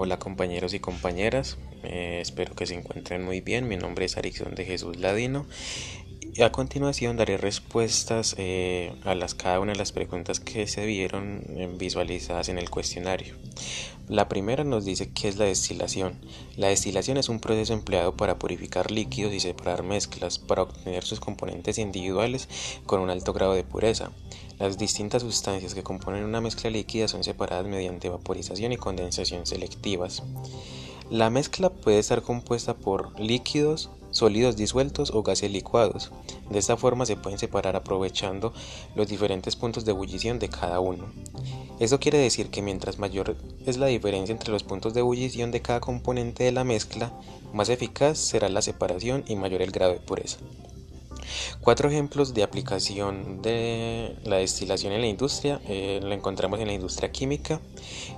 Hola compañeros y compañeras, eh, espero que se encuentren muy bien. Mi nombre es Arixon de Jesús Ladino y a continuación daré respuestas eh, a las, cada una de las preguntas que se vieron eh, visualizadas en el cuestionario. La primera nos dice qué es la destilación. La destilación es un proceso empleado para purificar líquidos y separar mezclas para obtener sus componentes individuales con un alto grado de pureza. Las distintas sustancias que componen una mezcla líquida son separadas mediante vaporización y condensación selectivas. La mezcla puede estar compuesta por líquidos, sólidos disueltos o gases licuados. De esta forma se pueden separar aprovechando los diferentes puntos de ebullición de cada uno. Eso quiere decir que mientras mayor es la diferencia entre los puntos de ebullición de cada componente de la mezcla, más eficaz será la separación y mayor el grado de pureza. Cuatro ejemplos de aplicación de la destilación en la industria eh, lo encontramos en la industria química,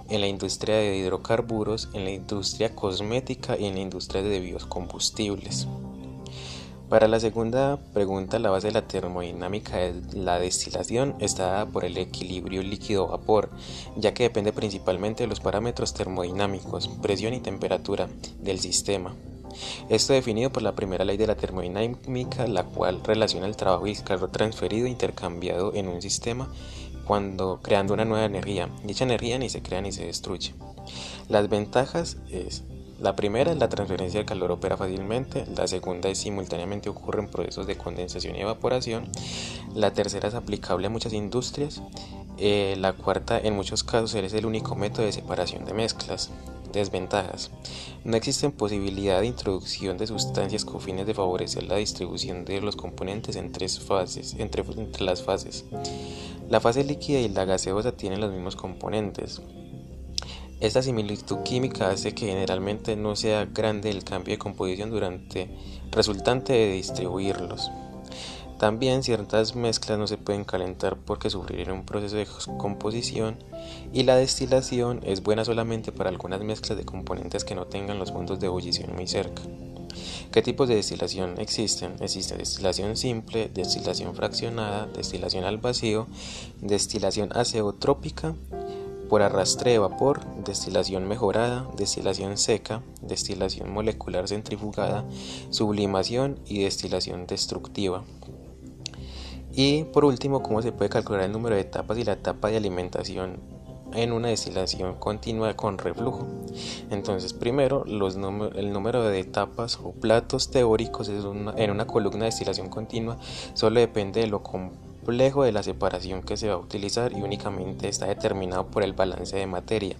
en la industria de hidrocarburos, en la industria cosmética y en la industria de biocombustibles. Para la segunda pregunta, la base de la termodinámica de la destilación está dada por el equilibrio líquido-vapor, ya que depende principalmente de los parámetros termodinámicos, presión y temperatura del sistema. Esto definido por la primera ley de la termodinámica, la cual relaciona el trabajo y el calor transferido e intercambiado en un sistema cuando creando una nueva energía. Dicha energía ni se crea ni se destruye. Las ventajas es la primera es la transferencia de calor opera fácilmente, la segunda es simultáneamente ocurren procesos de condensación y evaporación, la tercera es aplicable a muchas industrias, eh, la cuarta en muchos casos es el único método de separación de mezclas. Desventajas. No existe posibilidad de introducción de sustancias con fines de favorecer la distribución de los componentes en tres fases, entre, entre las fases. La fase líquida y la gaseosa tienen los mismos componentes. Esta similitud química hace que generalmente no sea grande el cambio de composición durante resultante de distribuirlos. También ciertas mezclas no se pueden calentar porque sufrirían un proceso de composición y la destilación es buena solamente para algunas mezclas de componentes que no tengan los puntos de ebullición muy cerca. ¿Qué tipos de destilación existen? Existe destilación simple, destilación fraccionada, destilación al vacío, destilación azeotrópica, por arrastre de vapor, destilación mejorada, destilación seca, destilación molecular centrifugada, sublimación y destilación destructiva. Y por último, cómo se puede calcular el número de etapas y la etapa de alimentación en una destilación continua con reflujo. Entonces, primero, el número de etapas o platos teóricos en una columna de destilación continua solo depende de lo complejo de la separación que se va a utilizar y únicamente está determinado por el balance de materia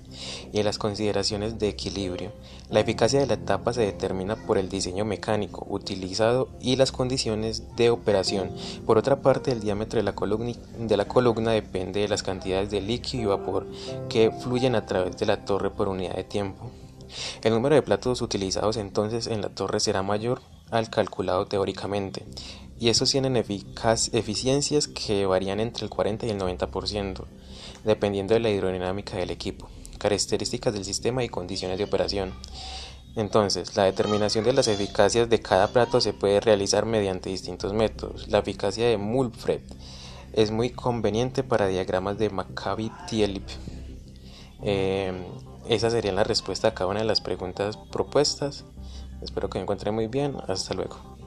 y las consideraciones de equilibrio. La eficacia de la etapa se determina por el diseño mecánico utilizado y las condiciones de operación. Por otra parte, el diámetro de la columna, de la columna depende de las cantidades de líquido y vapor que fluyen a través de la torre por unidad de tiempo. El número de platos utilizados entonces en la torre será mayor al calculado teóricamente y estos tienen eficiencias que varían entre el 40 y el 90%, dependiendo de la hidrodinámica del equipo, características del sistema y condiciones de operación. Entonces, la determinación de las eficacias de cada plato se puede realizar mediante distintos métodos. La eficacia de Mulfred es muy conveniente para diagramas de Maccabi-Tielip. Eh, esa sería la respuesta a cada una de las preguntas propuestas. Espero que me encuentren muy bien. Hasta luego.